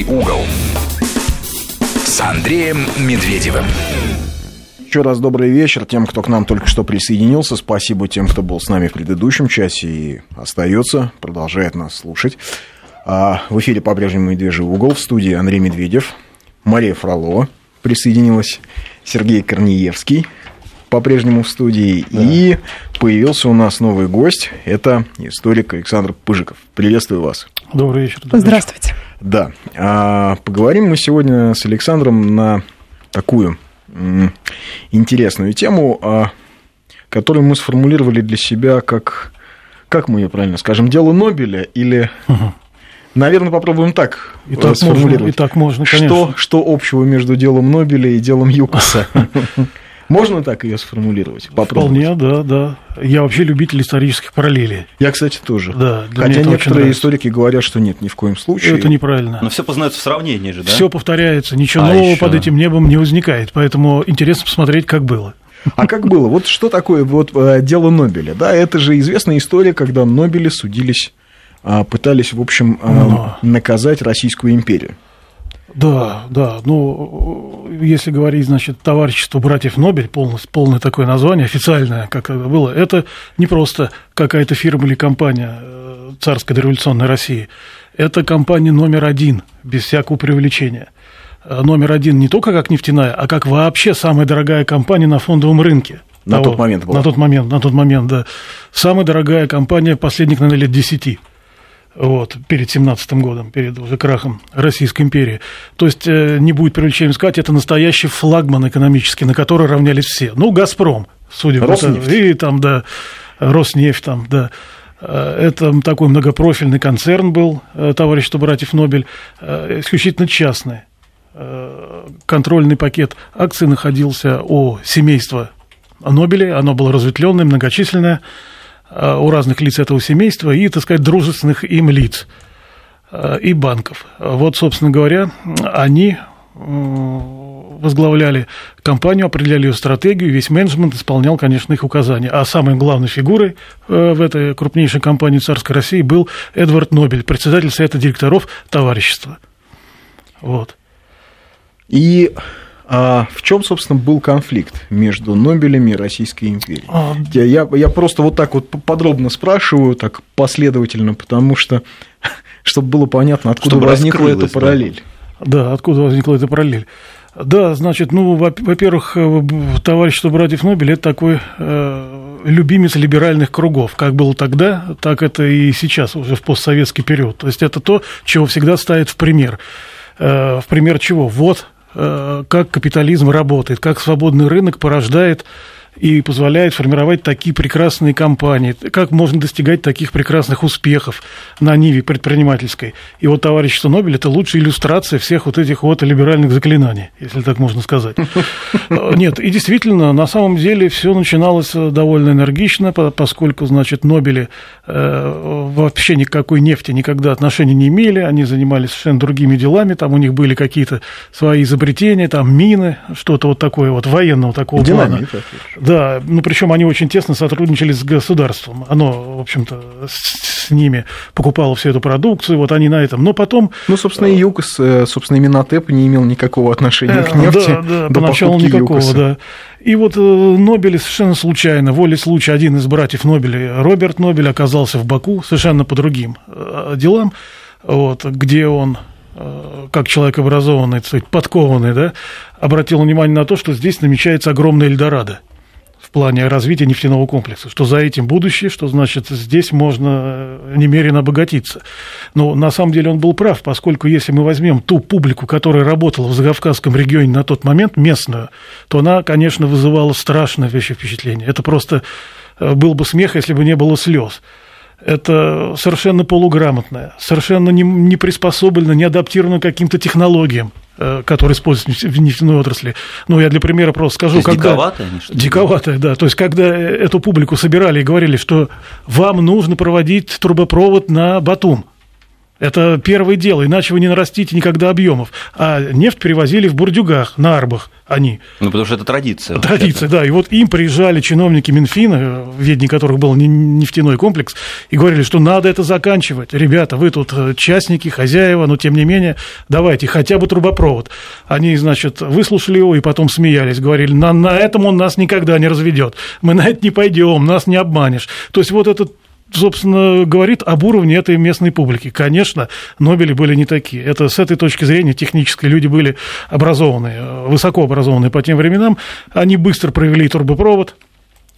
Медвежий угол с Андреем Медведевым. Еще раз добрый вечер тем, кто к нам только что присоединился. Спасибо тем, кто был с нами в предыдущем часе и остается, продолжает нас слушать. А, в эфире по-прежнему «Медвежий угол» в студии Андрей Медведев, Мария Фролова присоединилась, Сергей Корнеевский по-прежнему в студии. Да. И появился у нас новый гость. Это историк Александр Пыжиков. Приветствую вас. Добрый вечер. Добрый Здравствуйте. Да. А, поговорим мы сегодня с Александром на такую интересную тему, а, которую мы сформулировали для себя как, как мы ее правильно скажем, дело Нобеля или... Угу. Наверное, попробуем так и так сформулировать. Можно, и так можно, конечно. Что, что общего между делом Нобеля и делом Юкоса? Можно так ее сформулировать? Вполне, да, да. Я вообще любитель исторических параллелей. Я, кстати, тоже. Да, Хотя некоторые историки говорят, что нет, ни в коем случае. Это неправильно. Но все познается в сравнении же, да? Все повторяется, ничего а нового еще... под этим небом не возникает. Поэтому интересно посмотреть, как было. А как было? Вот что такое вот э, дело Нобеля? Да, это же известная история, когда Нобели судились, а, пытались, в общем, э, Но... наказать Российскую империю. Да, да. Ну, если говорить, значит, товарищество братьев Нобель, полное, полное такое название, официальное, как это было, это не просто какая-то фирма или компания э, царской дореволюционной России. Это компания номер один, без всякого преувеличения. Э, номер один не только как нефтяная, а как вообще самая дорогая компания на фондовом рынке. На того, тот момент была. На тот момент, на тот момент, да. Самая дорогая компания последних, наверное, лет десяти вот, перед 17 годом, перед уже крахом Российской империи. То есть, э, не будет привлечением сказать, это настоящий флагман экономический, на который равнялись все. Ну, «Газпром», судя по тому, и там, да, «Роснефть», там, да. Э, это такой многопрофильный концерн был, э, товарищество братьев Нобель, исключительно частный. Контрольный пакет акций находился у семейства Нобелей, оно было разветвленное, многочисленное. Э, у разных лиц этого семейства и, так сказать, дружественных им лиц э, и банков. Вот, собственно говоря, они возглавляли компанию, определяли ее стратегию, весь менеджмент исполнял, конечно, их указания. А самой главной фигурой э, в этой крупнейшей компании царской России был Эдвард Нобель, председатель Совета директоров товарищества. Вот. И а в чем, собственно, был конфликт между Нобелями и Российской империей? А... Я, я, я просто вот так вот подробно спрашиваю, так последовательно, потому что, чтобы было понятно, откуда чтобы возникла эта параллель. Да. да, откуда возникла эта параллель. Да, значит, ну, во-первых, э, товарищество братьев Нобеля – это такой э, любимец либеральных кругов. Как было тогда, так это и сейчас, уже в постсоветский период. То есть это то, чего всегда ставят в пример. Э, в пример чего? Вот как капитализм работает, как свободный рынок порождает и позволяет формировать такие прекрасные компании, как можно достигать таких прекрасных успехов на ниве предпринимательской. И вот товарищество Нобель – это лучшая иллюстрация всех вот этих вот либеральных заклинаний, если так можно сказать. Нет, и действительно, на самом деле все начиналось довольно энергично, поскольку, значит, Нобели э, вообще никакой нефти никогда отношения не имели, они занимались совершенно другими делами, там у них были какие-то свои изобретения, там мины, что-то вот такое вот военного такого плана. Да, ну причем они очень тесно сотрудничали с государством. Оно, в общем-то, с, с ними покупало всю эту продукцию, вот они на этом. Но потом... Ну, собственно, и ЮКОС, э, собственно, и Минотеп не имел никакого отношения к э, нефти. Да, да, до поначалу никакого, ЮКОСа. да. И вот э, Нобель совершенно случайно, волей случая, один из братьев Нобеля, Роберт Нобель, оказался в Баку совершенно по другим делам, вот, где он как человек образованный, подкованный, да, обратил внимание на то, что здесь намечается огромный Эльдорадо в плане развития нефтяного комплекса, что за этим будущее, что значит здесь можно э, немерено обогатиться. Но на самом деле он был прав, поскольку если мы возьмем ту публику, которая работала в Закавказском регионе на тот момент, местную, то она, конечно, вызывала страшное впечатление. Это просто э, был бы смех, если бы не было слез это совершенно полуграмотное, совершенно не, не не адаптировано к каким-то технологиям. Э, которые используются в нефтяной отрасли. Ну, я для примера просто скажу, То когда... Диковатые они, что Диковатые, да. То есть, когда эту публику собирали и говорили, что вам нужно проводить трубопровод на Батум, Это первое дело, иначе вы не нарастите никогда объемов. А нефть перевозили в бурдюгах, на арбах они. Ну, потому что это традиция. Традиция, да. И вот им приезжали чиновники Минфина, в ведении которых был нефтяной комплекс, и говорили, что надо это заканчивать. Ребята, вы тут э, частники, хозяева, но тем не менее, давайте хотя бы трубопровод. Они, значит, выслушали его и потом смеялись, говорили, на, на этом он нас никогда не разведет. Мы на это не пойдем, нас не обманешь. То есть вот этот собственно, говорит об уровне этой местной публики. Конечно, Нобели были не такие. Это с этой точки зрения технической люди были образованные, высоко образованные по тем временам. Они быстро провели трубопровод,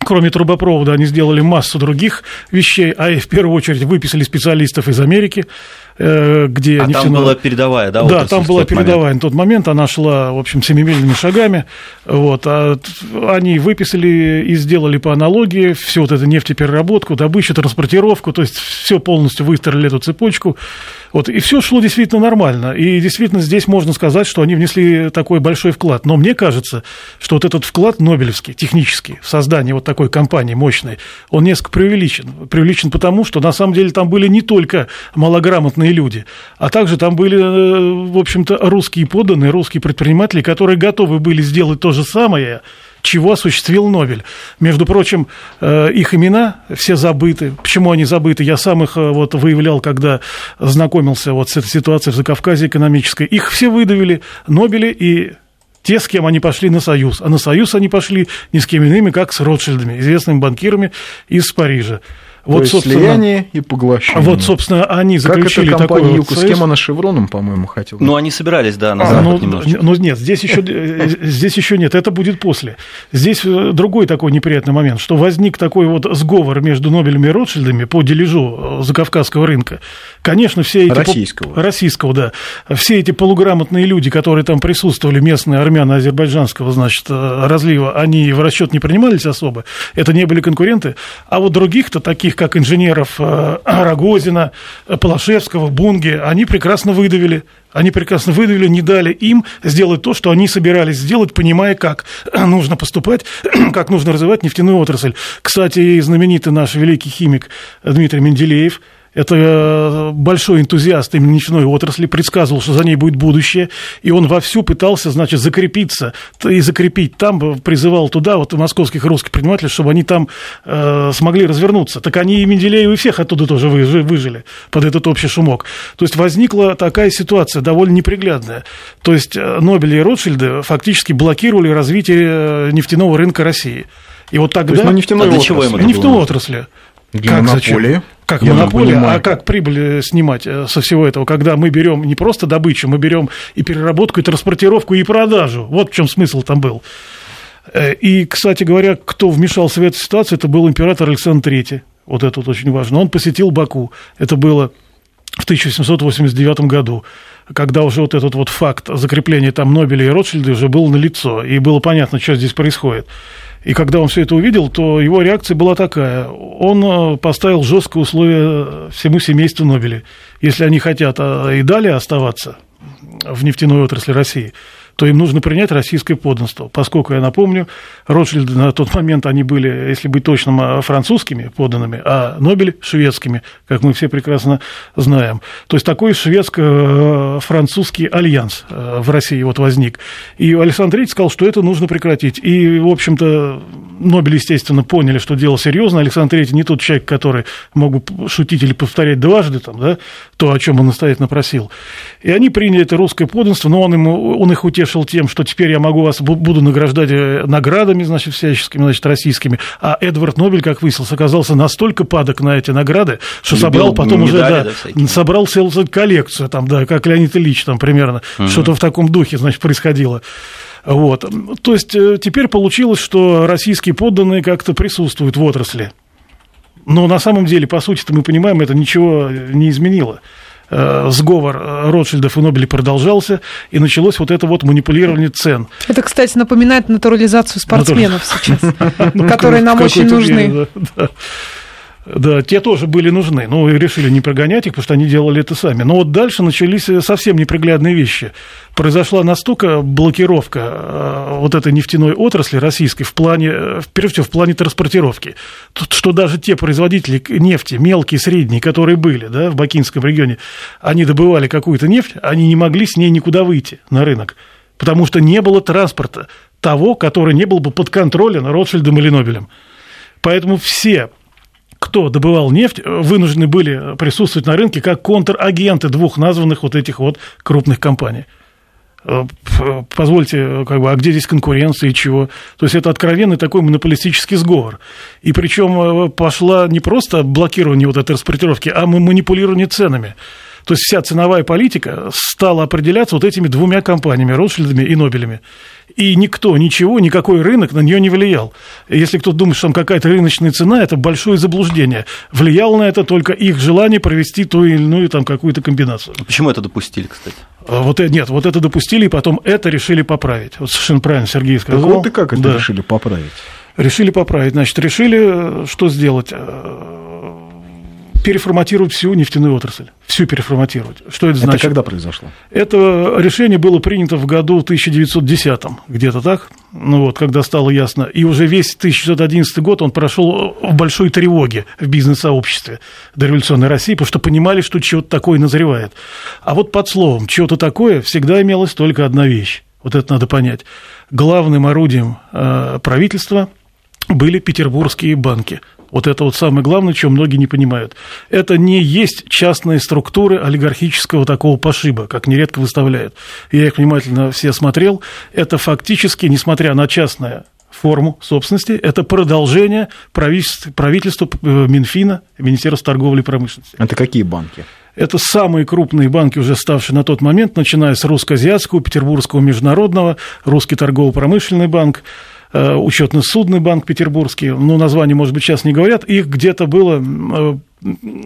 Кроме трубопровода, они сделали массу других вещей, а в первую очередь выписали специалистов из Америки, э, где а нефтяная... там была передовая, да? Да, там была передовая момент. на тот момент, она шла, в общем, семимильными шагами, вот, а они выписали и сделали по аналогии всю вот эту нефтепереработку, добычу, транспортировку, то есть все полностью выстроили эту цепочку, вот, и все шло действительно нормально. И действительно здесь можно сказать, что они внесли такой большой вклад. Но мне кажется, что вот этот вклад Нобелевский, технический, в создание вот такой компании мощной, он несколько преувеличен. Преувеличен потому, что на самом деле там были не только малограмотные люди, а также там были, э, в общем-то, русские подданные, русские предприниматели, которые готовы были сделать то же самое, чего осуществил Нобель. Между прочим, э, их имена все забыты. Почему они забыты? Я сам их э, вот выявлял, когда знакомился вот с этой ситуацией в Закавказье экономической. Их все выдавили, Нобели и те, с кем они пошли на союз. А на союз они пошли ни с кем иными, как с Ротшильдами, известными банкирами из Парижа. Вот, То есть собственно, слияние и поглощение. Вот, собственно, они заключили как это такой вот С кем она Шевроном, по-моему, хотел. Ну, они собирались, да, на а, Запад ну, немножечко. Ну, нет, здесь еще, здесь еще нет, это будет после. Здесь э, другой такой неприятный момент, что возник такой вот сговор между Нобелем и Ротшильдами по дележу э, закавказского рынка. Конечно, все эти... Российского. Российского, да. Все эти полуграмотные люди, которые там присутствовали, местные армяне азербайджанского, значит, э, разлива, они в расчет не принимались особо. Это не были конкуренты. А вот других-то таких таких как инженеров э, Рогозина, Полошевского, Бунге, они прекрасно выдавили. Они прекрасно выдавили, не дали им сделать то, что они собирались сделать, понимая, как нужно поступать, как нужно развивать нефтяную отрасль. Кстати, знаменитый наш великий химик Дмитрий Менделеев – это э, большой энтузиаст именно нефтяной отрасли, предсказывал, что за ней будет будущее, и он вовсю пытался, значит, закрепиться и закрепить там, призывал туда вот московских русских предпринимателей, чтобы они там э, смогли развернуться. Так они и Менделеев, и всех оттуда тоже выжили под этот общий шумок. То есть возникла такая ситуация, довольно неприглядная. То есть э, Нобель и Ротшильды фактически блокировали развитие э, нефтяного рынка России. И вот тогда... То есть на нефтяной а отрасли. Нефтяной отрасли. Как? Зачем? Как Я монополия, а как прибыль э, снимать э, со всего этого, когда мы берем не просто добычу, мы берем и переработку, и транспортировку, и продажу. Вот в чем смысл там был. Э, и, кстати говоря, кто вмешался в эту ситуацию, это был император Александр III. Вот это вот очень важно. Он посетил Баку. Это было в 1789 году, когда уже вот этот вот факт закрепления там Нобеля и Ротшильда уже был налицо, и было понятно, что здесь происходит. И когда он все это увидел, то его реакция была такая. Он э, поставил жесткое условие всему семейству Нобеля. Если они хотят а, и далее оставаться в нефтяной отрасли России – то им нужно принять российское подданство. Поскольку, я напомню, Ротшильды на тот момент, они были, если быть точным, а, французскими подданными, а Нобель – шведскими, как мы все прекрасно знаем. То есть такой шведско-французский альянс э, в России вот возник. И Александр III сказал, что это нужно прекратить. И, в общем-то, Нобель, естественно, поняли, что дело серьезно. Александр III не тот человек, который мог бы шутить или повторять дважды там, да, то, о чем он настоятельно просил. И они приняли это русское подданство, но он, ему, он их утешил тем, что теперь я могу вас, буду награждать э, наградами, значит, всяческими, значит, российскими. А Эдвард Нобель, как выяснилось, оказался настолько падок на эти награды, что Любил собрал потом уже, да, да собрал целую коллекцию, там, да, как Леонид Ильич, там, примерно, угу. что-то в таком духе, значит, происходило. Вот. То есть э, теперь получилось, что российские подданные как-то присутствуют в отрасли. Но на самом деле, по сути-то мы понимаем, это ничего не изменило. Э, сговор э, Ротшильдов и Нобелей продолжался, и началось вот это вот манипулирование цен. Это, кстати, напоминает натурализацию спортсменов сейчас, ну, которые нам очень нужны. Да, те тоже были нужны, но решили не прогонять их, потому что они делали это сами. Но вот дальше начались совсем неприглядные вещи. Произошла настолько блокировка э, вот этой нефтяной отрасли российской в плане, э, прежде всего, в плане транспортировки, что даже те производители нефти, мелкие, средние, которые были да, в Бакинском регионе, они добывали какую-то нефть, они не могли с ней никуда выйти на рынок, потому что не было транспорта того, который не был бы под контролем Ротшильдом или Нобелем. Поэтому все кто добывал нефть, вынуждены были присутствовать на рынке как контрагенты двух названных вот этих вот крупных компаний. Э, позвольте, как бы, а где здесь конкуренция и чего? То есть это откровенный такой монополистический сговор. И причем э, пошла не просто блокирование вот этой распределировки, а манипулирование ценами. То есть вся ценовая политика стала определяться вот этими двумя компаниями, Ротшильдами и Нобелями. И никто, ничего, никакой рынок на нее не влиял. Если кто-то думает, что там какая-то рыночная цена, это большое заблуждение. Влияло на это только их желание провести ту или иную там какую-то комбинацию. Почему это допустили, кстати? А вот, э, нет, вот это допустили, и потом это решили поправить. Вот совершенно правильно Сергей сказал. Так вот и как это да. решили поправить? Решили поправить. Значит, решили э, что сделать? Переформатировать всю нефтяную отрасль. Всю переформатировать. Что это значит? Это когда произошло? Это решение было принято в году 1910, где-то так, ну вот, когда стало ясно. И уже весь 1911 год он прошел в большой тревоге в бизнес-сообществе дореволюционной России, потому что понимали, что чего-то такое назревает. А вот под словом «чего-то такое» всегда имелась только одна вещь. Вот это надо понять. Главным орудием э, правительства были петербургские банки – вот это вот самое главное, чего многие не понимают. Это не есть частные структуры олигархического такого пошиба, как нередко выставляют. Я их внимательно все смотрел. Это фактически, несмотря на частное форму собственности, это продолжение правительства, правительства э, Минфина, Министерства торговли и промышленности. Это какие банки? Это самые крупные банки, уже ставшие на тот момент, начиная с Русско-Азиатского, Петербургского международного, Русский торгово-промышленный банк, учетно-судный банк петербургский, ну, название, может быть, сейчас не говорят, их где-то было, э,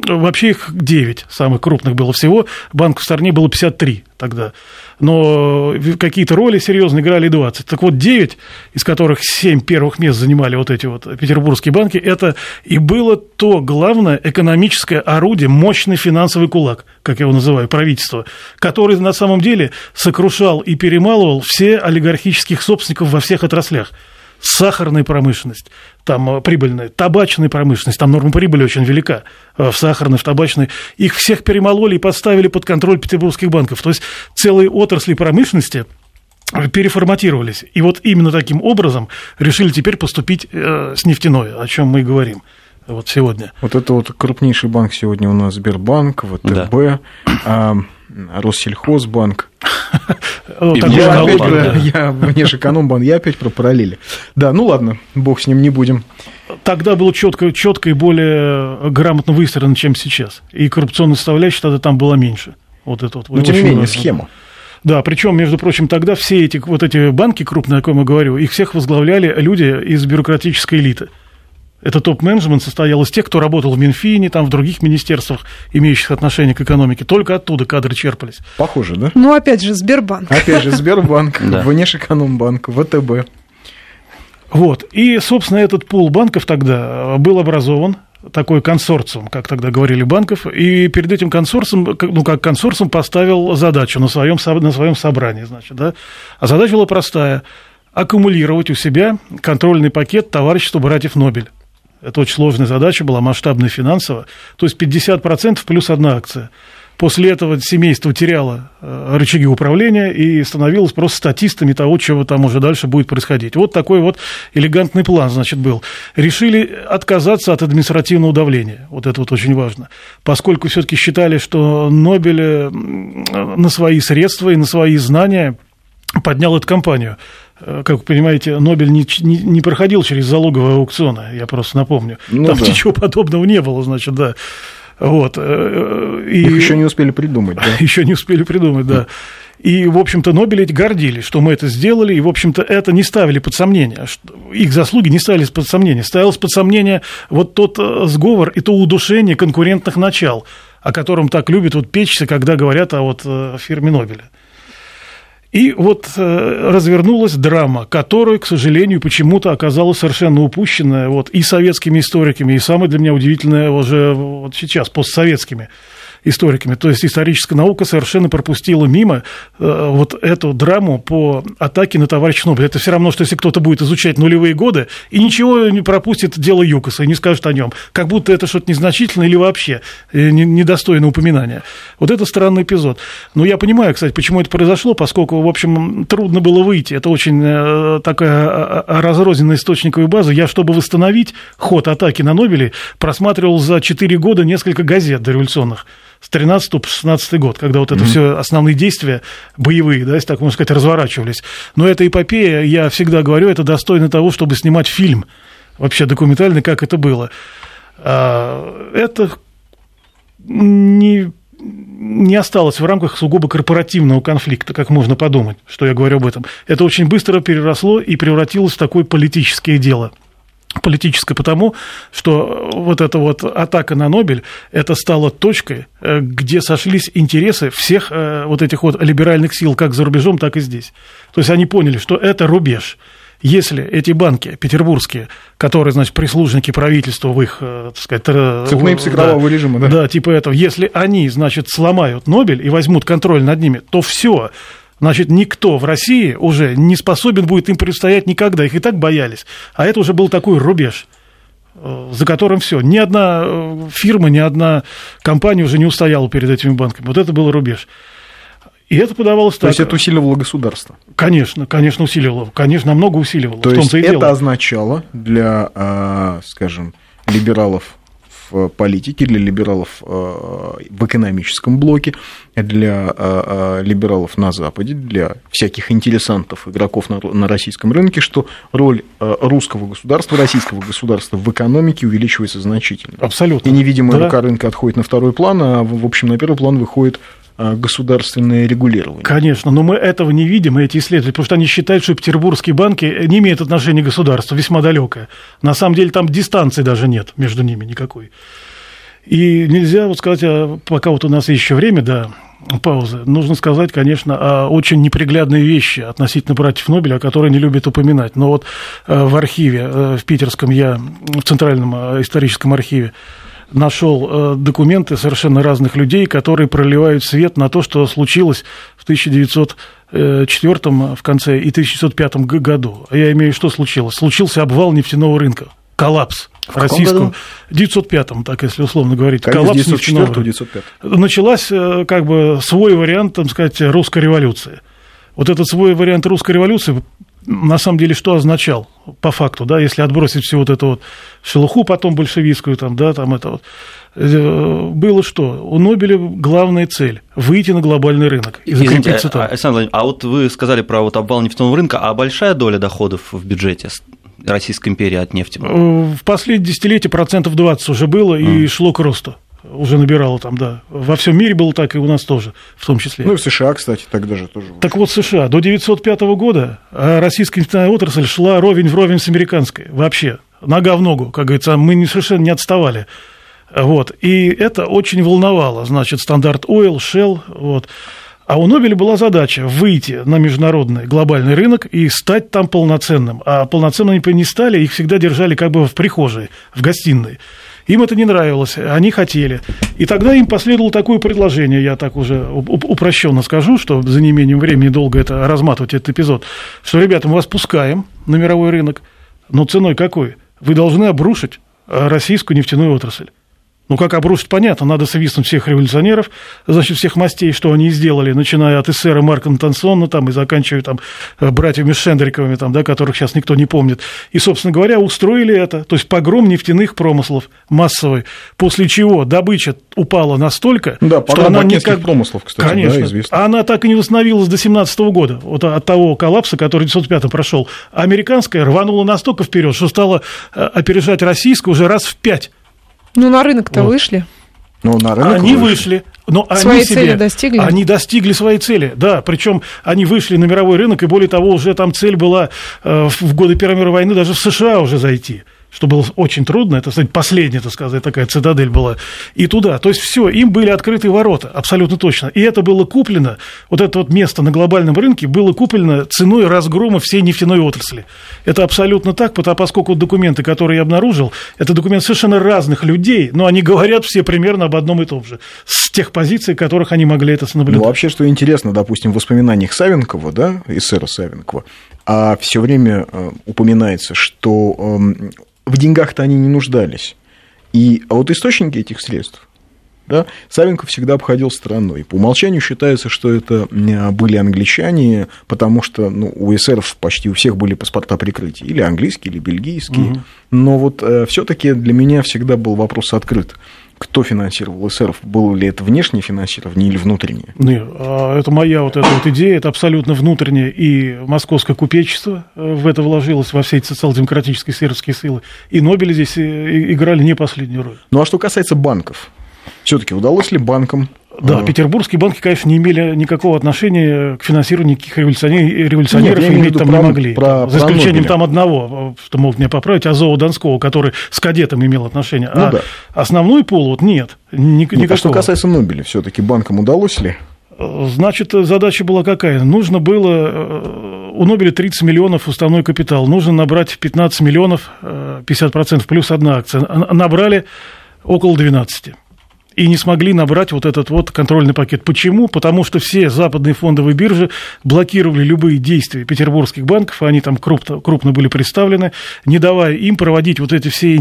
вообще их 9 самых крупных было всего, банков в стране было 53 тогда, но какие-то роли серьезные играли 20. Так вот, 9, из которых 7 первых мест занимали вот эти вот петербургские банки, это и было то главное экономическое орудие, мощный финансовый кулак, как я его называю, правительство, который на самом деле сокрушал и перемалывал все олигархических собственников во всех отраслях сахарная промышленность, там э, прибыльная, табачная промышленность, там норма прибыли очень велика э, в сахарной, в табачной, их всех перемололи и поставили под контроль петербургских банков. То есть целые отрасли промышленности переформатировались. И вот именно таким образом решили теперь поступить э, с нефтяной, о чем мы и говорим вот сегодня. Вот это вот крупнейший банк сегодня у нас Сбербанк, ВТБ, да. а, Россельхозбанк. Я опять я Внешэкономбанк, я опять про параллели. Да, ну ладно, бог с ним, не будем. Тогда было четко, четко и более грамотно выстроено, чем сейчас. И коррупционная составляющая тогда там была меньше. Вот это вот. Но тем не менее, схема. Да, причем, между прочим, тогда все эти вот эти банки крупные, о ком я говорю, их всех возглавляли люди из бюрократической элиты. Это топ-менеджмент состоял из тех, кто работал в Минфине, там, в других министерствах, имеющих отношение к экономике. Только оттуда кадры черпались. Похоже, да? Ну, опять же, Сбербанк. Опять же, Сбербанк, Внешэкономбанк, ВТБ. Вот. И, собственно, этот пул банков тогда был образован, такой консорциум, как тогда говорили, банков, и перед этим консорциум, ну, как консорциум поставил задачу на своем, на своем собрании, значит, да, а задача была простая – аккумулировать у себя контрольный пакет товарищества братьев Нобель. Это очень сложная задача была, масштабная финансово. То есть 50% плюс одна акция. После этого семейство теряло э, рычаги управления и становилось просто статистами того, чего там уже дальше будет происходить. Вот такой вот элегантный план, значит, был. Решили отказаться от административного давления. Вот это вот очень важно. Поскольку все-таки считали, что Нобель э, на свои средства и на свои знания поднял эту компанию. Э, как вы понимаете, Нобель не, не, не проходил через залоговые аукционы, я просто напомню. Ну, Там да. ничего подобного не было, значит, да. Вот. Э, и... Их еще не успели придумать, да? Еще не успели придумать, да. И, в общем-то, Нобели гордились, что мы это сделали, и, в общем-то, это не ставили под сомнение. Их заслуги не ставились под сомнение. Ставилось под сомнение вот тот э, сговор и то удушение конкурентных начал, о котором так любят вот печься, когда говорят о вот фирме Нобеля. И вот э, развернулась драма, которая, к сожалению, почему-то оказалась совершенно упущенная вот, и советскими историками, и самое для меня удивительное уже вот сейчас, постсоветскими историками. То есть историческая наука совершенно пропустила мимо э, вот эту драму по атаке на товарища Нобеля. Это все равно, что если кто-то будет изучать нулевые годы и ничего не пропустит дело Юкоса и не скажет о нем, как будто это что-то незначительное или вообще э, недостойно упоминания. Вот это странный эпизод. Но я понимаю, кстати, почему это произошло, поскольку, в общем, трудно было выйти. Это очень э, такая а, а, разрозненная источниковая база. Я, чтобы восстановить ход атаки на Нобеле, просматривал за 4 года несколько газет дореволюционных с 13 по 16 год, когда вот это mm-hmm. все основные действия боевые, да, если так можно сказать, разворачивались. Но эта эпопея, я всегда говорю, это достойно того, чтобы снимать фильм вообще документальный, как это было. А, это не, не осталось в рамках сугубо корпоративного конфликта, как можно подумать, что я говорю об этом. Это очень быстро переросло и превратилось в такое политическое дело – политическое потому, что вот эта вот атака на Нобель, это стало точкой, э, где сошлись интересы всех э, вот этих вот либеральных сил, как за рубежом, так и здесь. То есть они поняли, что это рубеж. Если эти банки петербургские, которые, значит, прислужники правительства в их, э, так сказать... Кровавого да, режима, да? Да, типа этого. Если они, значит, сломают Нобель и возьмут контроль над ними, то все значит, никто в России уже не способен будет им предстоять никогда. Их и так боялись. А это уже был такой рубеж э, за которым все. Ни одна э, фирма, ни одна компания уже не устояла перед этими банками. Вот это был рубеж. И это подавалось То так. есть это усиливало государство? Конечно, конечно, усиливало. Конечно, намного усиливало. То есть это дело. означало для, а, скажем, либералов в политике, для либералов э, в экономическом блоке, для э, э, либералов на Западе, для всяких интересантов, игроков на российском рынке, что роль русского государства, российского государства в экономике увеличивается значительно. Абсолютно. И невидимая да. рука рынка отходит на второй план, а в общем на первый план выходит государственное регулирование. Конечно, но мы этого не видим, эти исследователи, потому что они считают, что петербургские банки не имеют отношения к государству, весьма далекое. На самом деле там дистанции даже нет между ними никакой. И нельзя вот сказать, а, пока вот у нас еще время, да, паузы, нужно сказать, конечно, о очень неприглядные вещи относительно братьев Нобеля, о которых не любят упоминать. Но вот э, в архиве, э, в питерском я, в Центральном э, историческом архиве, нашел э, документы совершенно разных людей, которые проливают свет на то, что случилось в 1904 в конце и 1905 году. А я имею что случилось? Случился обвал нефтяного рынка, коллапс. В российском. В 905-м, так если условно говорить. Конец коллапс 904 905 Началась э, как бы свой вариант, так сказать, русской революции. Вот этот свой вариант русской революции на самом деле что означал по факту, да, если отбросить всю вот эту вот шелуху потом большевистскую, там, да, там это вот, э, было что? У Нобеля главная цель – выйти на глобальный рынок и закрепиться там. Александр а вот вы сказали про вот обвал нефтяного рынка, а большая доля доходов в бюджете Российской империи от нефти? Э, в последние десятилетия процентов 20 уже было и mm. шло к росту уже набирало там, да. Во всем мире было так, и у нас тоже, в том числе. Ну и в США, кстати, тогда же тоже. Так вот, США. До 1905 года а российская нефтяная отрасль шла ровень в ровень с американской. Вообще. Нога в ногу, как говорится. Мы совершенно не отставали. Вот. И это очень волновало. Значит, стандарт Oil, Shell, вот. А у Нобеля была задача выйти на международный глобальный рынок и стать там полноценным. А полноценными не стали, их всегда держали как бы в прихожей, в гостиной. Им это не нравилось, они хотели. И тогда им последовало такое предложение, я так уже упрощенно скажу, что за неимением времени долго это разматывать этот эпизод, что, ребята, мы вас пускаем на мировой рынок, но ценой какой? Вы должны обрушить э, российскую нефтяную отрасль. Ну, как обрушить, понятно, надо свистнуть всех революционеров, значит, всех мастей, что они сделали, начиная от эсера Марка Антонсона там, и заканчивая там, э, братьями Шендриковыми, там, да, которых сейчас никто не помнит. И, собственно говоря, устроили это, то есть погром нефтяных промыслов массовый, после чего добыча упала настолько, да, что она никак... промыслов, кстати, Конечно, да, известно. она так и не восстановилась до 17 года, вот от того коллапса, который в 1905 прошел. Американская рванула настолько вперед, что стала э, опережать российскую уже раз в пять. Ну, на рынок-то вот. вышли. Ну, на рынок они вышли. Но свои они себе, цели достигли? Они достигли своей цели, да. Причем они вышли на мировой рынок, и более того, уже там цель была э, в годы Первой мировой войны даже в США уже зайти что было очень трудно, это, кстати, последняя, так сказать, такая цитадель была, и туда. То есть все, им были открыты ворота, абсолютно точно. И это было куплено, вот это вот место на глобальном рынке было куплено ценой разгрома всей нефтяной отрасли. Это абсолютно так, потому, поскольку документы, которые я обнаружил, это документы совершенно разных людей, но они говорят все примерно об одном и том же, с тех позиций, которых они могли это наблюдать. Ну, вообще, что интересно, допустим, в воспоминаниях Савенкова, да, эсера Савенкова, а все время э, упоминается, что э, в деньгах-то они не нуждались. И а вот источники этих средств, да, Савенков всегда обходил стороной. По умолчанию считается, что это были англичане, потому что ну, у эсеров почти у всех были паспорта прикрытия, или английские, или бельгийские. Угу. Но вот э, все-таки для меня всегда был вопрос открыт кто финансировал эсеров? Было ли это внешнее финансирование или внутреннее? Нет, а это моя вот эта вот идея, это абсолютно внутреннее, и московское купечество э, в это вложилось, во все эти социал-демократические сербские силы, и Нобели здесь э, играли не последнюю роль. Ну а что касается банков, все-таки удалось ли банкам да, петербургские банки, конечно, не имели никакого отношения к финансированию никаких революционеров, революционеров Нет, иметь там про, не могли. Про, за исключением про там одного, что могут меня поправить, Азова Донского, который с кадетом имел отношение. Ну, а да. основной пол вот нет. Ни, нет никакого. А что касается Нобеля, все-таки банкам удалось ли? Значит, задача была какая? Нужно было... Э, у Нобеля 30 миллионов уставной капитал. Нужно набрать 15 миллионов, 50% э, плюс одна акция. Набрали около 12 и не смогли набрать вот этот вот контрольный пакет. Почему? Потому что все западные фондовые биржи блокировали любые действия петербургских банков, они там крупно, крупно были представлены, не давая им проводить вот эти все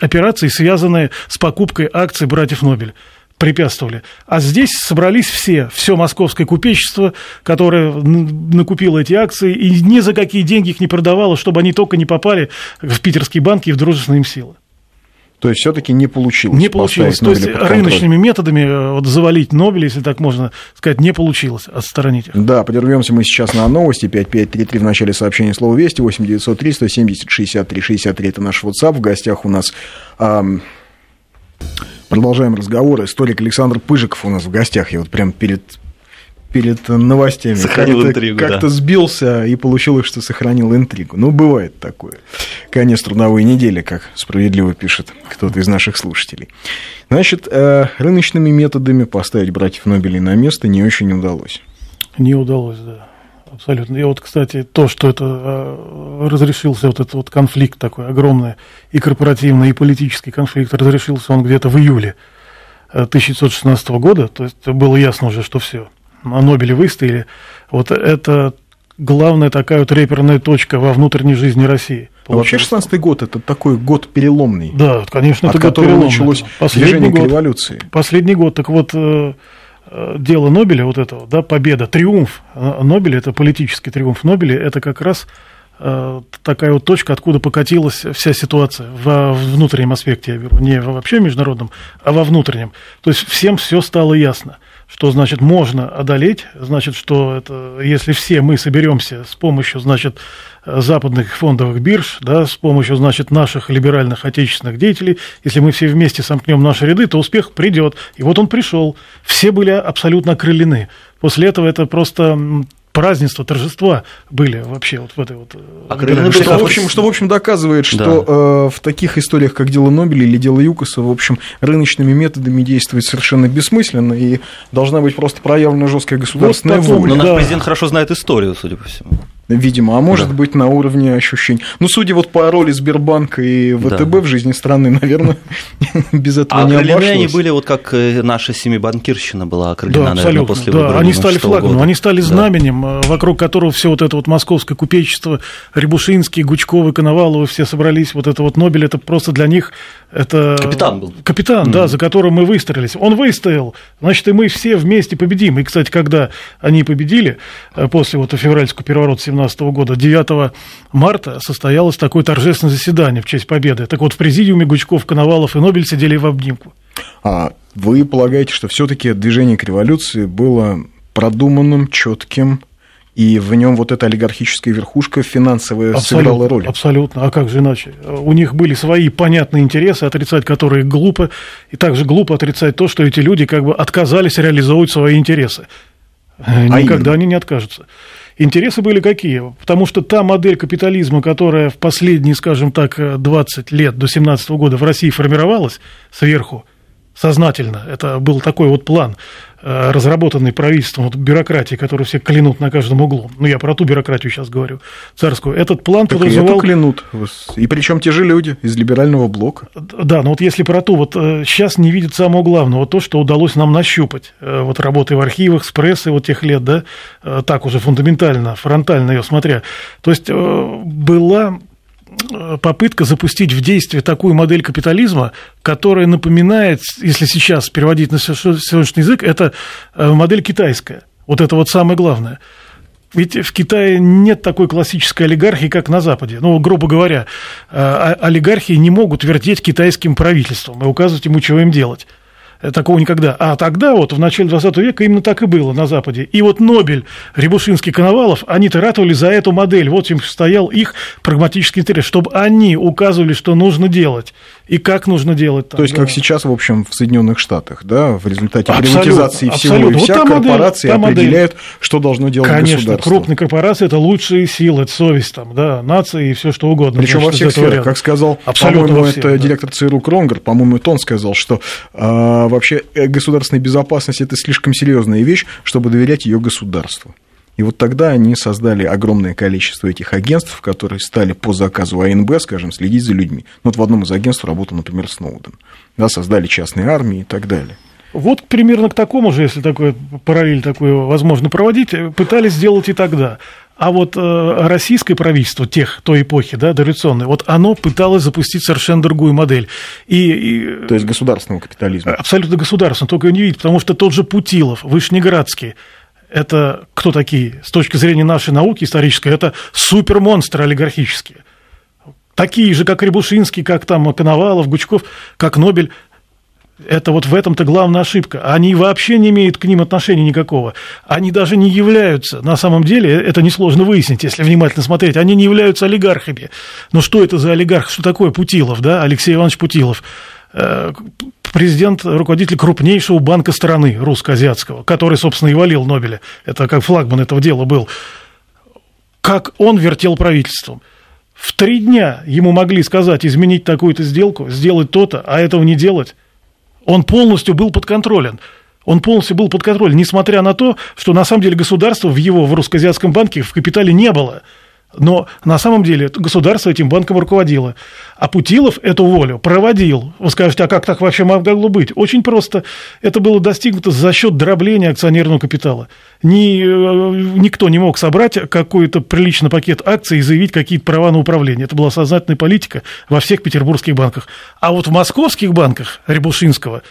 операции, связанные с покупкой акций братьев Нобель препятствовали. А здесь собрались все, все московское купечество, которое накупило эти акции, и ни за какие деньги их не продавало, чтобы они только не попали в питерские банки и в дружественные им силы. То есть все-таки не получилось. Не получилось. То есть рыночными методами э, вот, завалить Нобеля, если так можно сказать, не получилось отстранить их. Да, прервемся мы сейчас на новости. 5533 в начале сообщения слова «Вести», 8903 170 63 63 это наш WhatsApp. В гостях у нас эм, продолжаем разговор. Историк Александр Пыжиков у нас в гостях. Я вот прям перед перед новостями. Сохранил как интригу, Как-то да. сбился и получилось, что сохранил интригу. Ну, бывает такое. Конец трудовой недели, как справедливо пишет кто-то из наших слушателей. Значит, э, рыночными методами поставить братьев Нобелей на место не очень удалось. Не удалось, да. Абсолютно. И вот, кстати, то, что это э, разрешился вот этот вот конфликт такой огромный, и корпоративный, и политический конфликт, разрешился он где-то в июле 1916 э, года, то есть было ясно уже, что все на Нобеле выстояли, вот это главная такая вот реперная точка во внутренней жизни России. Вообще 16 год это такой год переломный. Да, конечно, это год переломный. началось последний движение год, к революции. Последний год. Так вот, э, э, дело Нобеля, вот этого, да, победа, триумф э, Нобеля, это политический триумф Нобеля, это как раз такая вот точка, откуда покатилась вся ситуация во внутреннем аспекте, я беру, не вообще международном, а во внутреннем. То есть всем все стало ясно что значит можно одолеть, значит, что это, если все мы соберемся с помощью, значит, западных фондовых бирж, да, с помощью, значит, наших либеральных отечественных деятелей, если мы все вместе сомкнем наши ряды, то успех придет. И вот он пришел. Все были абсолютно окрылены. После этого это просто празднества, торжества были вообще вот в этой вот... Э, что, в общем, что, в общем, доказывает, что да. э, в таких историях, как дело Нобеля или дело Юкоса, в общем, рыночными методами действовать совершенно бессмысленно, и должна быть просто проявлена жесткая государственная вот воля. Но наш президент хорошо знает историю, судя по всему. Видимо, а может да. быть на уровне ощущений. Ну, судя вот по роли Сбербанка и ВТБ да. в жизни страны, наверное, без этого а не обошлось. они были вот как э, наша семибанкирщина была окрылена, да, наверное, после да, выборов они стали флагом, они стали знаменем, да. вокруг которого все вот это вот московское купечество, Рябушинский, Гучковы, Коноваловы, все собрались, вот это вот Нобель, это просто для них это... Капитан был. Капитан, mm-hmm. да, за которым мы выстроились. Он выстоял, значит, и мы все вместе победим. И, кстати, когда они победили, э, после вот февральского переворота 17 года, 9 марта состоялось такое торжественное заседание в честь победы. Так вот, в президиуме Гучков, Коновалов и Нобель сидели в обнимку. А вы полагаете, что все-таки движение к революции было продуманным, четким, и в нем вот эта олигархическая верхушка финансовая абсолютно, сыграла роль. Абсолютно, а как же иначе? У них были свои понятные интересы, отрицать которые глупо, и также глупо отрицать то, что эти люди как бы отказались реализовывать свои интересы. А Никогда именно? они не откажутся. Интересы были какие? Потому что та модель капитализма, которая в последние, скажем так, 20 лет до 17 года в России формировалась сверху, сознательно, это был такой вот план, э, разработанный правительством, вот бюрократии, которую все клянут на каждом углу. Ну, я про ту бюрократию сейчас говорю, царскую. Этот план Так и подразумевал... эту клянут. И причем те же люди из либерального блока. Да, но вот если про то, вот сейчас не видят самого главного, то, что удалось нам нащупать, э, вот работы в архивах, с прессой вот тех лет, да, э, так уже фундаментально, фронтально ее смотря. То есть э, была попытка запустить в действие такую модель капитализма, которая напоминает, если сейчас переводить на сегодняшний язык, это модель китайская. Вот это вот самое главное. Ведь в Китае нет такой классической олигархии, как на Западе. Ну, грубо говоря, олигархии не могут вертеть китайским правительством и указывать ему, чего им делать. Такого никогда. А тогда, вот в начале 20 века, именно так и было на Западе. И вот Нобель, Рябушинский, Коновалов, они-то за эту модель. Вот им стоял их прагматический интерес, чтобы они указывали, что нужно делать и как нужно делать. Там, То есть, да. как сейчас, в общем, в Соединенных Штатах, да, в результате Абсолютно, приватизации всего абсолютно. и Вот вся модель, корпорации модель. определяют, что должно делать Конечно, государство. крупные корпорации это лучшие силы, это совесть там, да, нации и все что угодно. Причем во всех сферах, ряда. как сказал, по-моему, это да. директор ЦРУ Кронгер, по-моему, это он сказал, что а, вообще э, государственная безопасность это слишком серьезная вещь, чтобы доверять ее государству. И вот тогда они создали огромное количество этих агентств, которые стали по заказу АНБ, скажем, следить за людьми. Ну, вот в одном из агентств работал, например, Сноуден. Да, создали частные армии и так далее. Вот примерно к такому же, если такой параллель такую возможно проводить, пытались сделать и тогда. А вот э, российское правительство тех, той эпохи, да, дореволюционной, вот оно пыталось запустить совершенно другую модель. И, и То есть государственного капитализма. абсолютно государственную, только ее не видит, потому что тот же Путилов, Вышнеградский, это кто такие? С точки зрения нашей науки исторической, это супермонстры олигархические. Такие же, как Рябушинский, как там Коновалов, Гучков, как Нобель. Это вот в этом-то главная ошибка. Они вообще не имеют к ним отношения никакого. Они даже не являются, на самом деле, это несложно выяснить, если внимательно смотреть, они не являются олигархами. Но что это за олигарх? Что такое Путилов, да, Алексей Иванович Путилов? Президент, руководитель крупнейшего банка страны, русско-азиатского, который, собственно, и валил Нобеля. Это как флагман этого дела был. Как он вертел правительством. В три дня ему могли сказать изменить такую-то сделку, сделать то-то, а этого не делать. Он полностью был подконтролен. Он полностью был под контролем, несмотря на то, что на самом деле государства в его, в Русско-Азиатском банке в капитале не было. Но на самом деле государство этим банком руководило. А Путилов эту волю проводил. Вы скажете, а как так вообще могло быть? Очень просто. Это было достигнуто за счет дробления акционерного капитала. Ни, э, никто не мог собрать какой-то приличный пакет акций и заявить какие-то права на управление. Это была сознательная политика во всех петербургских банках. А вот в московских банках Рябушинского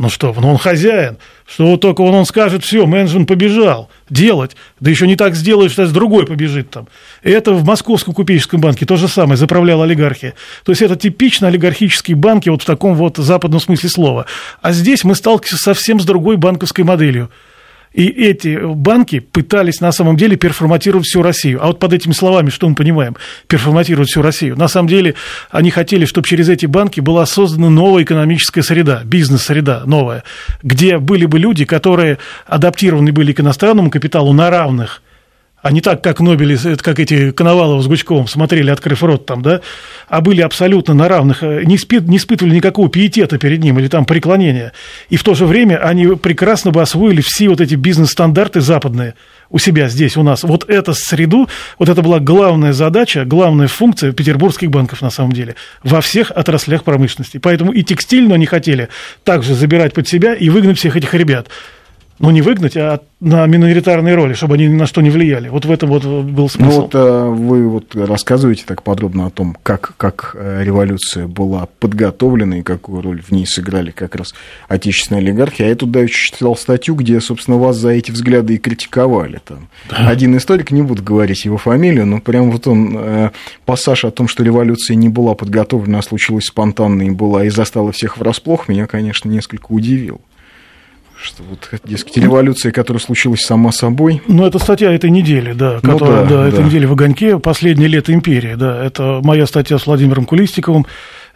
ну что, ну он хозяин, что вот только он, он скажет, все, менеджмент побежал делать, да еще не так сделаешь, что другой побежит там. Это в Московском купеческом банке то же самое, заправляла олигархия. То есть это типично олигархические банки вот в таком вот западном смысле слова. А здесь мы сталкиваемся совсем с другой банковской моделью. И эти банки пытались на самом деле перформатировать всю Россию. А вот под этими словами что мы понимаем? Перформатировать всю Россию. На самом деле они хотели, чтобы через эти банки была создана новая экономическая среда, бизнес-среда новая, где были бы люди, которые адаптированы были к иностранному капиталу на равных а не так, как Нобели, как эти Коновалов с Гучковым смотрели, открыв рот там, да, а были абсолютно на равных, не, испы- не испытывали никакого пиетета перед ним или там преклонения. И в то же время они прекрасно бы освоили все вот эти бизнес-стандарты западные у себя здесь, у нас. Вот эту среду, вот это была главная задача, главная функция петербургских банков на самом деле во всех отраслях промышленности. Поэтому и текстильную они хотели также забирать под себя и выгнать всех этих ребят ну, не выгнать, а на миноритарные роли, чтобы они ни на что не влияли. Вот в этом вот был смысл. Ну, вот э, вы вот рассказываете так подробно о том, как, как э, революция была подготовлена и какую роль в ней сыграли как раз отечественные олигархи. А я тут давеча читал статью, где, собственно, вас за эти взгляды и критиковали. Там. Да. Один историк, не буду говорить его фамилию, но прям вот он, э, пассаж о том, что революция не была подготовлена, а случилась спонтанно и была, и застала всех врасплох, меня, конечно, несколько удивил что вот, дескать, революция, которая случилась сама собой. Ну, это статья этой недели, да, Ну которая, да, да, этой да. недели в «Огоньке», «Последнее лето империи», да, это моя статья с Владимиром Кулистиковым,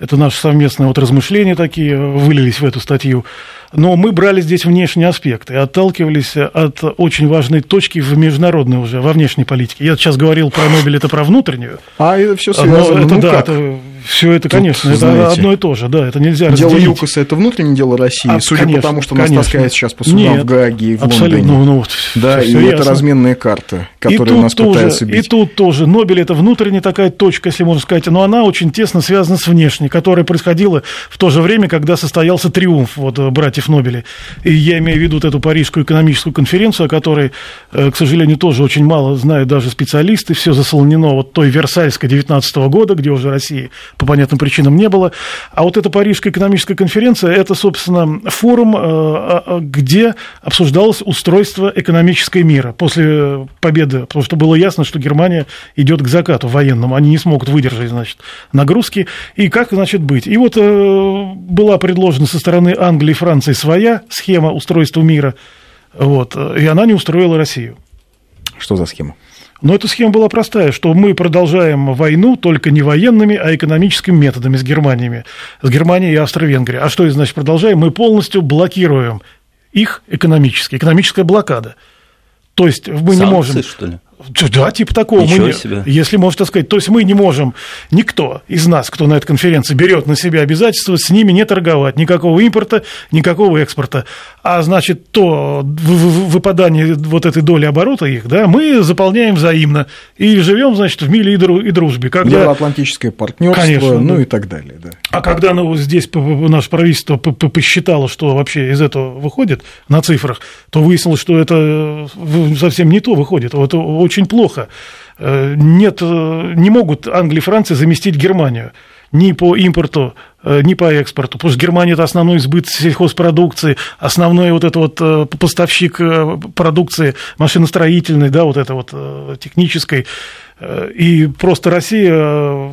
Это наши совместные вот размышления такие вылились в эту статью. Но мы брали здесь внешние аспекты, отталкивались от очень важной точки в международной уже, во внешней политике. Я сейчас говорил про Нобель, это про внутреннюю. А это все связано. это, ну, да, как? это, все это, Тут, конечно, это знаете, одно и то же, да, это нельзя Дело разделить. ЮКОСа – это внутреннее дело России, А, судя конечно, по тому, что нас конечно. таскает сейчас по судам Нет, в Гааге и в Абсолютно, Лондоне. ну, вот, Да, всё и это ясно. разменные карты, И которые нас тоже, пытаются И бить. тут тоже Нобель это внутренняя такая точка, если можно сказать, но она очень тесно связана с внешней, которая происходила в то же время, когда состоялся триумф вот, братьев Нобеля. И я имею в виду вот эту Парижскую экономическую конференцию, о которой, э, к сожалению, тоже очень мало знают даже специалисты. Все заслонено вот той Версальской 19 года, где уже России по понятным причинам не было. А вот эта Парижская экономическая конференция, это, собственно, форум, э, а- а, где обсуждалось устройство экономической мира после победы, потому что было ясно, что Германия идет к закату военному, они не смогут выдержать, значит, нагрузки, и как, значит, быть. И вот э, была предложена со стороны Англии и Франции своя схема устройства мира, вот, и она не устроила Россию. Что за схема? Но эта схема была простая, что мы продолжаем войну только не военными, а экономическими методами с Германиями, с Германией и Австро-Венгрией. А что это значит продолжаем? Мы полностью блокируем их экономически, экономическая блокада. То есть мы не Санкции, можем... что ли? Да, типа такого. Ничего мы не- себе. Если можно так сказать. То есть мы не можем, никто из нас, кто на этой конференции берет на себя обязательства, с ними не торговать. Никакого импорта, никакого экспорта. А значит, то выпадание вот этой доли оборота их, да, мы заполняем взаимно. И живем, значит, в мире и дру- и дружбе. Когда... Евроатлантическое партнерство, Конечно, ну да. и так далее. Да. А когда ну, здесь наше правительство посчитало, что вообще из этого выходит на цифрах, то выяснилось, что это э, совсем не то выходит. Вот очень плохо. Э, Нет, э, не могут Англия и Франция заместить Германию ни по импорту, э, ни по экспорту. Потому Германия – это основной сбыт сельхозпродукции, основной вот это вот поставщик продукции машиностроительной, да, вот это вот технической. И просто Россия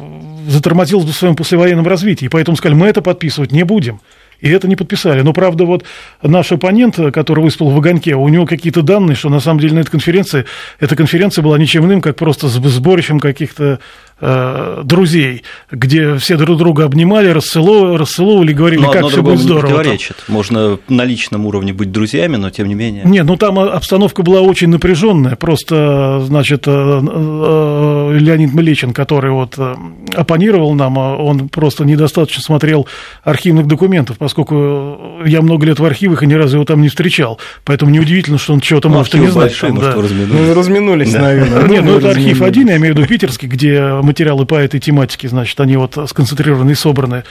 затормозилась в своем послевоенном развитии. Поэтому сказали, мы это подписывать не будем. И это не подписали. Но, правда, вот наш оппонент, который выступил в огоньке, у него какие-то данные, что на самом деле на этой конференции, эта конференция была ничем иным, как просто сб- сборищем каких-то э, друзей, где все друг друга обнимали, расцеловывали, расцеловывали, говорили, Но как одно все будет здорово. там. противоречит. Можно на личном уровне быть друзьями, но тем не менее. Нет, ну там обстановка была очень напряженная. Просто, значит, э, э, Леонид Млечин, который вот оппонировал нам, э, он просто недостаточно смотрел архивных документов, поскольку я много лет в архивах и ни разу его там не встречал. Поэтому неудивительно, что он чего-то Ну, может и не знать. большие, там, может, да. разминулись. Ну, разминулись, Да. наверное. Нет, ну это архив один, я имею в виду питерский, где материалы по этой тематике, значит, они вот сконцентрированы и собраны.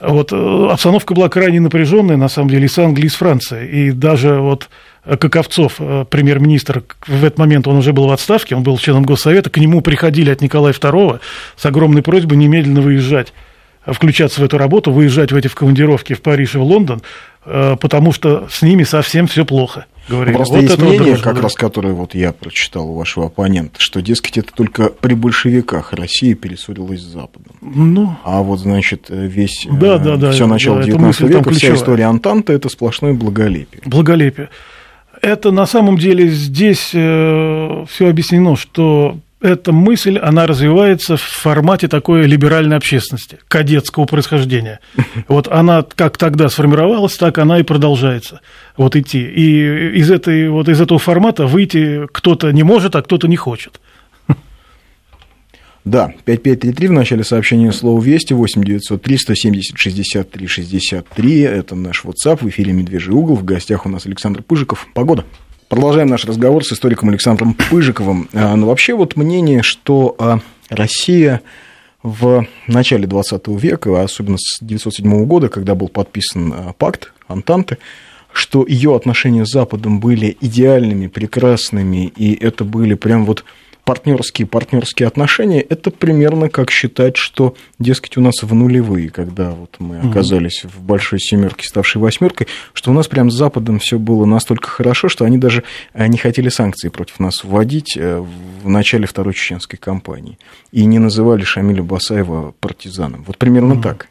Вот, э, обстановка была крайне напряженная, на самом деле, и с Англией, и с Францией. И даже вот э, Каковцов, э, премьер-министр, в этот момент он уже был в отставке, он был членом Госсовета, к нему приходили от Николая II с огромной просьбой немедленно выезжать, включаться в эту работу, выезжать в эти в командировки в Париж и в Лондон, потому что с ними совсем все плохо. Говорили. Просто Вот есть это мнение, дружба, как да. раз которое вот я прочитал у вашего оппонента, что, дескать, это только при большевиках Россия перессорилась с Западом. Ну, А вот, значит, весь Да, да, да, все начало да, эта 19 мысль века, вся история Антанта это сплошное благолепие. благолепие. Это на самом деле здесь все объяснено, что эта мысль, она развивается в формате такой либеральной общественности, кадетского происхождения. Вот она как тогда сформировалась, так она и продолжается вот идти. И из, этой, вот из этого формата выйти кто-то не может, а кто-то не хочет. Да, 5533 в начале сообщения слово «Вести», 8903 170 63 63, это наш WhatsApp, в эфире «Медвежий угол», в гостях у нас Александр Пыжиков. Погода. Продолжаем наш разговор с историком Александром Пыжиковым. А, Ну, вообще вот мнение, что а, Россия в начале 20 века, а особенно с 1907 года, когда был подписан пакт Антанты, что ее отношения с Западом были идеальными, прекрасными, и это были прям вот партнерские партнерские отношения, это примерно как считать, что, дескать, у нас в нулевые, когда вот мы оказались в большой семерке, ставшей восьмеркой, что у нас прям с Западом все было настолько хорошо, что они даже э, не хотели санкции против нас вводить э, в начале второй чеченской кампании и не называли Шамиля Басаева партизаном. Вот примерно так.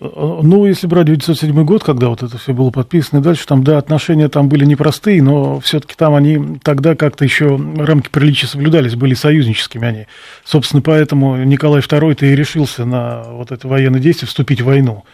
Ну, если брать 1907 год, когда вот это все было подписано, и дальше там, да, отношения там были непростые, но все-таки там они тогда как-то еще рамки приличия соблюдались, были союзническими они. Собственно, поэтому Николай II-то и решился на вот это военное действие, вступить в войну.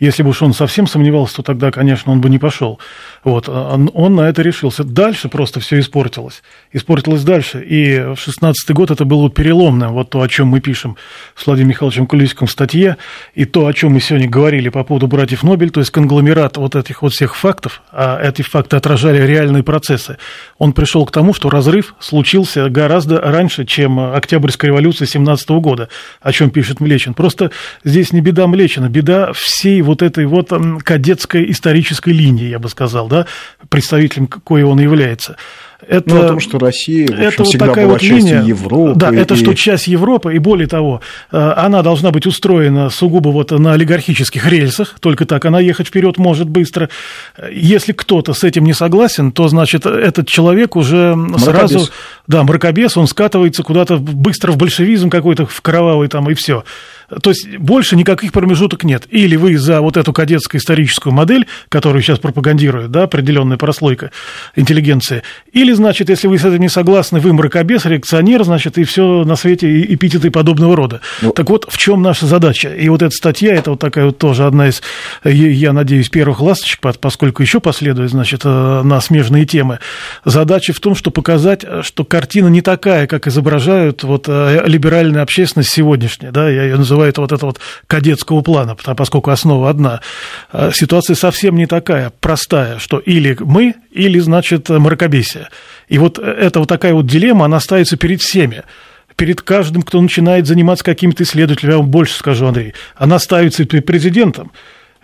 Если бы уж он совсем сомневался, то тогда, конечно, он бы не пошел. Вот, а, он на это решился. Дальше просто все испортилось. Испортилось дальше. И в 16 год это было переломным. Вот то, о чем мы пишем с Владимиром Михайловичем Кулисиком в статье, и то, о чем мы сегодня говорили по поводу братьев Нобель, то есть конгломерат вот этих вот всех фактов, а эти факты отражали реальные процессы, он пришел к тому, что разрыв случился гораздо раньше, чем Октябрьская революция 17 года, о чем пишет Млечин. Просто здесь не беда Млечина, беда всей вот этой вот кадетской исторической линии, я бы сказал, да, представителем какой он является. Это, ну, о том, что Россия, в общем, это всегда вот такая была вот частью линия, Европы. Да, это и... что часть Европы, и более того, э, она должна быть устроена сугубо вот на олигархических рельсах, только так она ехать вперед может быстро. Если кто-то с этим не согласен, то, значит, этот человек уже Мракобес. сразу... Да, мракобес, он скатывается куда-то быстро в большевизм какой-то, в кровавый там, и все. То есть больше никаких промежуток нет. Или вы за вот эту кадетскую историческую модель, которую сейчас пропагандирует, да, определенная прослойка интеллигенции, или, значит, если вы с этим не согласны, вы мракобес, реакционер, значит, и все на свете эпитеты подобного рода. Ну, так вот, в чем наша задача? И вот эта статья, это вот такая вот тоже одна из, я надеюсь, первых ласточек, поскольку еще последует, значит, э, на смежные темы. Задача в том, что показать, что картина не такая, как изображают вот э, либеральная общественность сегодняшняя, да, я ее называю это вот это вот кадетского плана, поскольку основа одна. А Ситуация совсем не такая простая, что или мы, или, значит, мракобесие. И вот эта вот такая вот дилемма, она ставится перед всеми перед каждым, кто начинает заниматься какими-то исследователями, я вам больше скажу, Андрей, она ставится перед президентом,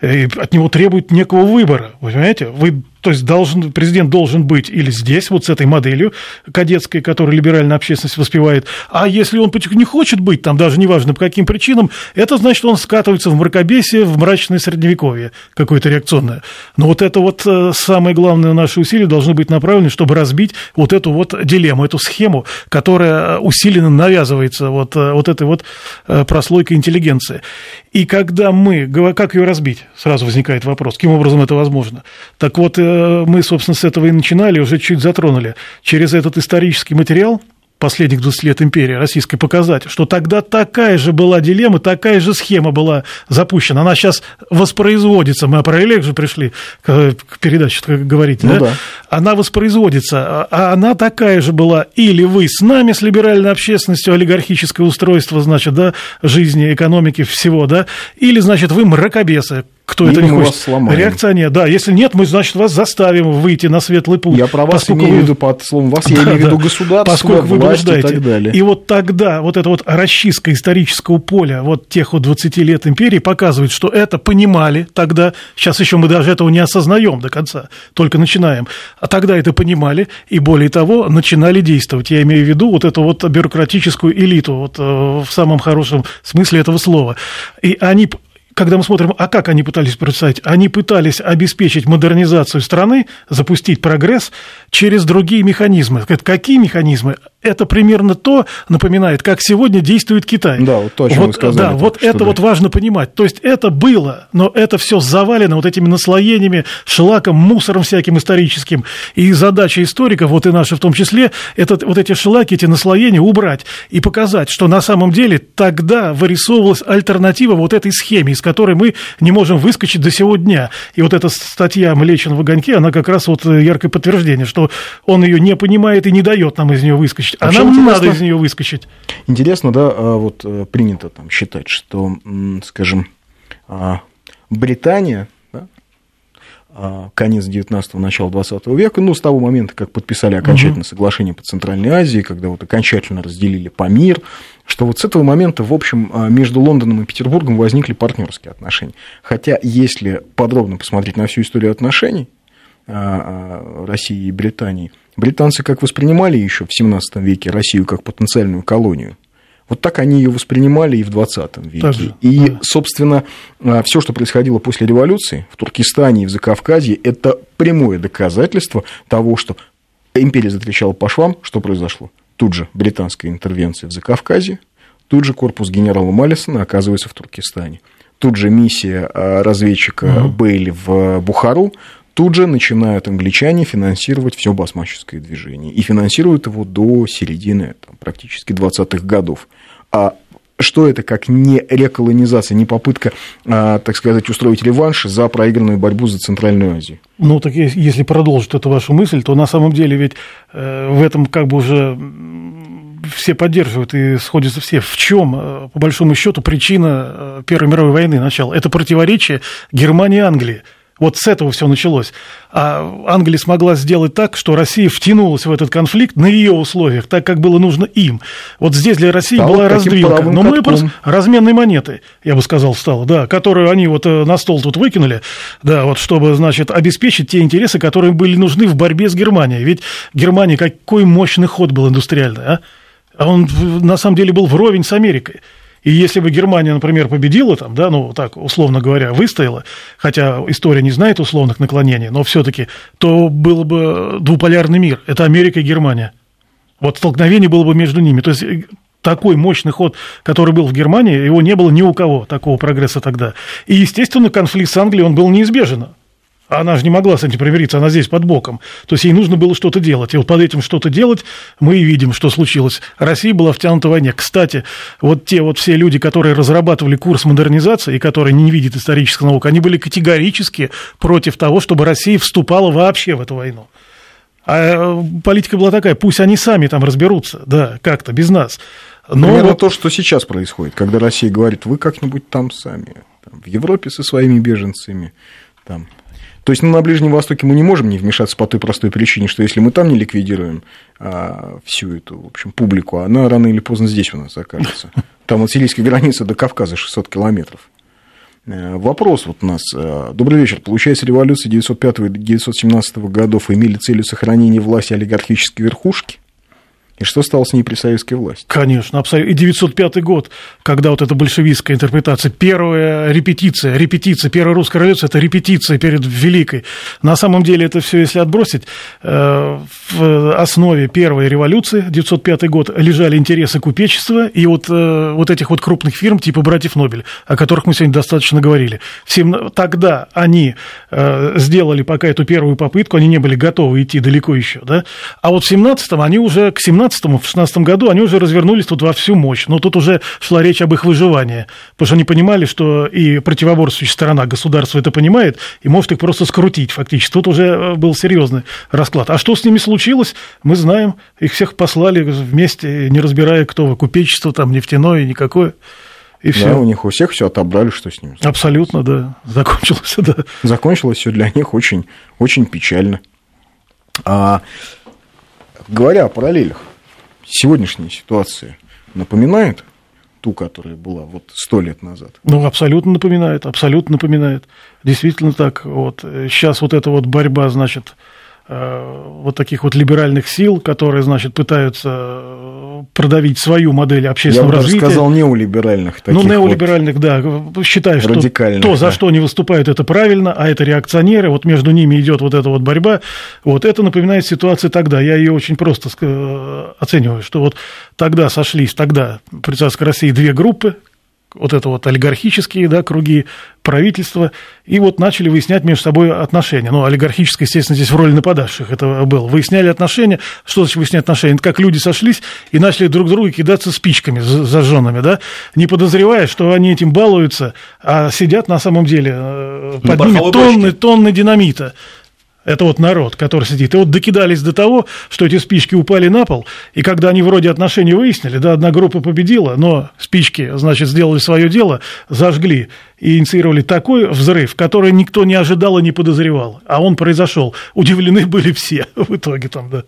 и от него требует некого выбора, вы понимаете? Вы то есть должен, президент должен быть или здесь, вот с этой моделью кадетской, которую либеральная общественность воспевает, а если он не хочет быть там, даже неважно по каким причинам, это значит, он скатывается в мракобесие, в мрачное средневековье какое-то реакционное. Но вот это вот э, самое главное наши усилия должны быть направлены, чтобы разбить вот эту вот дилемму, эту схему, которая усиленно навязывается вот, э, вот этой вот э, прослойкой интеллигенции. И когда мы, как ее разбить, сразу возникает вопрос, каким образом это возможно. Так вот, мы, собственно, с этого и начинали, уже чуть затронули. Через этот исторический материал последних 20 лет империи российской показать, что тогда такая же была дилемма, такая же схема была запущена. Она сейчас воспроизводится. Мы о параллелях же пришли к, передаче, как говорите, ну, да? да? Она воспроизводится, а она такая же была. Или вы с нами, с либеральной общественностью, олигархическое устройство, значит, да, жизни, экономики, всего, да, или, значит, вы мракобесы, кто Или это не хочет. сломаем. Реакционер, да. Если нет, мы, значит, вас заставим выйти на светлый путь. Я про вас поскольку имею в вы- виду под словом вас, я Да, имею в виду да. государство, Поскольку вы власть и блуждаете. так далее. И вот тогда вот это вот расчистка исторического поля вот тех вот 20 лет империи показывает, что это понимали тогда, сейчас еще мы даже этого не осознаем до конца, только начинаем, а тогда это понимали и более того начинали действовать. Я имею в виду вот эту вот бюрократическую элиту вот, э, в самом хорошем смысле этого слова. И они когда мы смотрим, а как они пытались представить? Они пытались обеспечить модернизацию страны, запустить прогресс через другие механизмы. Какие механизмы? Это примерно то напоминает, как сегодня действует Китай. Да, вот то, о чем вот, вы сказали Да, вот это да. вот важно понимать. То есть это было, но это все завалено вот этими наслоениями, шлаком, мусором всяким историческим. И задача историков, вот и наша в том числе, это вот эти шлаки, эти наслоения убрать и показать, что на самом деле тогда вырисовывалась альтернатива вот этой схеме, из которой мы не можем выскочить до сего дня. И вот эта статья Млечин в огоньке, она как раз вот яркое подтверждение, что он ее не понимает и не дает нам из нее выскочить. А Вообще нам интересно- надо из нее выскочить. Интересно, да, а вот э, принято там считать, что, скажем, а, Британия, да, а, конец 19-го, начало 20 века, ну, с того момента, как подписали окончательно соглашение по Центральной Азии, когда вот окончательно разделили Памир, что вот с этого момента, в общем, а, между Лондоном и Петербургом возникли партнерские отношения. Хотя, если подробно посмотреть на всю историю отношений а, а, России и Британии, британцы как воспринимали еще в 17 веке Россию как потенциальную колонию, вот так они ее воспринимали и в 20 веке. Так же, и, да. собственно, все, что происходило после революции в Туркестане и в Закавказье, это прямое доказательство того, что империя затрещала по швам. Что произошло? Тут же британская интервенция в Закавказье, тут же корпус генерала Маллисона оказывается в Туркестане. тут же миссия а, разведчика Мгм. Бейли в Бухару, тут же начинают англичане финансировать все басмаческое движение. И финансируют его до середины там, практически 20-х годов. А что это как не реколонизация, не попытка, а, так сказать, устроить реванш за проигранную борьбу за Центральную Азию? Ну, так ес- если продолжить эту вашу мысль, то на самом деле ведь э, в этом как бы уже все поддерживают и сходятся все. В чем, э, по большому счету, причина э, Первой мировой войны начала? Это противоречие Германии и Англии. Вот с этого все началось. А Англия смогла сделать так, что Россия втянулась в этот конфликт на ее условиях, так как было нужно им. Вот здесь для России Стало была раздвинка. Но мы просто разменной монеты, я бы сказал, стало, да, которую они вот э, на стол тут выкинули, да, вот чтобы, значит, обеспечить те интересы, которые были нужны в борьбе с Германией. Ведь Германия какой мощный ход был индустриальный, а? А он на самом деле был вровень с Америкой. И если бы Германия, например, победила там, да, ну так, условно говоря, выстояла, хотя история не знает условных наклонений, но все-таки, то был бы двуполярный мир. Это Америка и Германия. Вот столкновение было бы между ними. То есть э, такой мощный ход, который был в Германии, его не было ни у кого, такого прогресса тогда. И, естественно, конфликт с Англией, он был неизбежен. Она же не могла с этим примириться, она здесь под боком. То есть ей нужно было что-то делать. И вот под этим что-то делать мы и видим, что случилось. Россия была втянута в войне. Кстати, вот те вот все люди, которые разрабатывали курс модернизации и которые не видят исторических наук, они были категорически против того, чтобы Россия вступала вообще в эту войну. А э, политика была такая, пусть они сами там разберутся, да, как-то, без нас. Но Примерно вот- то, что сейчас происходит, когда Россия говорит, вы как-нибудь там сами, там, в Европе со своими беженцами. Там. То есть ну, на Ближнем Востоке мы не можем не вмешаться по той простой причине, что если мы там не ликвидируем а, всю эту, в общем, публику, она рано или поздно здесь у нас окажется. Там от сирийской границы до Кавказа 600 километров. Э, Вопрос вот у нас. э, Добрый вечер. Получается, революции 905-917 годов имели целью сохранения власти олигархической верхушки? И что стало с ней при советской власти? Конечно, абсолютно. И 905 год, когда вот эта большевистская интерпретация, первая репетиция, репетиция, первая русская революция, это репетиция перед Великой. На самом деле это все, если отбросить, э, в основе первой революции, 905 год, лежали интересы купечества и вот, э, вот этих вот крупных фирм типа братьев Нобель, о которых мы сегодня достаточно говорили. Всем- Тогда они э, сделали пока эту первую попытку, они не были готовы идти далеко еще, да, а вот в 17-м они уже, к 17-му, в 16 году они уже развернулись тут во всю мощь, но тут уже шла речь об их выживании, потому что они понимали, что и противоборствующая сторона государства это понимает, и может их просто скрутить фактически. Тут уже э, был серьезный расклад. А что с ними случилось, мы знаем, их всех послали вместе, не разбирая, кто вы, купечество там нефтяное, никакое, и все. Да, у них у всех все отобрали, что с ними. Абсолютно, да. Закончилось, да. Закончилось все для них очень, очень печально. А, говоря о параллелях, сегодняшняя ситуация напоминает ту, которая была вот сто лет назад. Ну, абсолютно напоминает, абсолютно напоминает. Действительно так. Вот. Сейчас вот эта вот борьба, значит, вот таких вот либеральных сил, которые, значит, пытаются э, продавить свою модель Я общественного бы даже развития. сказал неолиберальных таких ну, вот. неолиберальных, да, считаю, что то, за да. что они выступают, это правильно, а это реакционеры, вот между ними идет вот эта вот борьба, вот это напоминает ситуацию тогда, я ее очень просто ск- оцениваю, что вот тогда сошлись, тогда при царской России две группы, вот это вот олигархические да, круги правительства, и вот начали выяснять между собой отношения. Ну, олигархическое, естественно, здесь в роли нападавших это было. Выясняли отношения. Что значит выяснять отношения? Это как люди сошлись и начали друг друга кидаться спичками зажженными, да, не подозревая, что они этим балуются, а сидят на самом деле э, На под ними тонны, тонны динамита. Это вот народ, который сидит. И вот докидались до того, что эти спички упали на пол, и когда они вроде отношения выяснили, да, одна группа победила, но спички, значит, сделали свое дело, зажгли и инициировали такой взрыв, который никто не ожидал и не подозревал. А он произошел. Удивлены были все в итоге там, да.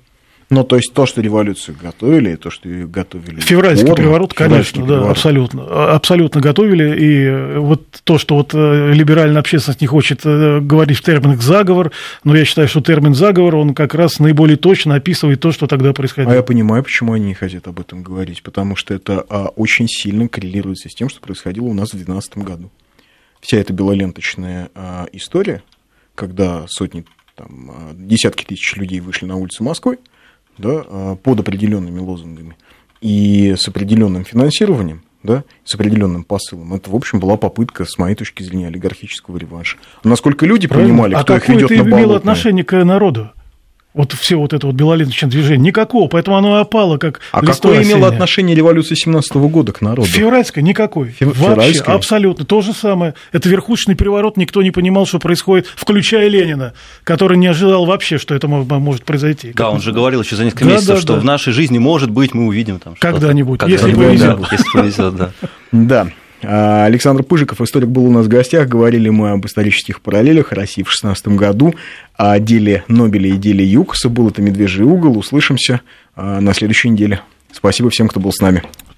Ну, то есть то, что революцию готовили, то, что ее готовили. Февральский упорно, переворот, конечно, да, переворот. абсолютно. А- Абсолютно готовили. И вот то, что вот э, либеральная общественность не хочет э, говорить в терминах заговор, но я считаю, что термин заговор, он как раз наиболее точно описывает то, что тогда происходило. А я понимаю, почему они не хотят об этом говорить, потому что это а, очень сильно коррелируется с тем, что происходило у нас в 2012 году. Вся эта белоленточная а, история, когда сотни, там, десятки тысяч людей вышли на улицы Москвы да, а, под определенными лозунгами и с определенным финансированием, да, с определенным посылом. Это, в общем, была попытка, с моей точки зрения, олигархического реванша. Насколько люди Правильно. понимали, а кто их ведет это на имело болотное? отношение к народу? Вот все вот это вот белоленточное движение. Никакого, поэтому оно опало, как А какое имело осеннее. отношение революция 17 года к народу? Февральская никакой. Фе- Вообще, февральская? абсолютно. То же самое. Это верхушечный переворот, никто не понимал, что происходит, включая Ленина, который не ожидал вообще, что это мо- может произойти. Да, Как он же говорил еще за несколько Да, месяцев, да, что да. в нашей жизни, может быть, мы увидим там что-то. Когда-нибудь, если Когда-нибудь, повезет. да, Если повезет, да. Да. А, Александр Пыжиков, историк, был у нас в гостях. Говорили мы об исторических параллелях России в 16 году, о деле Нобеля и деле Юкоса. Был это «Медвежий угол». Услышимся а, на следующей неделе. Спасибо всем, кто был с нами.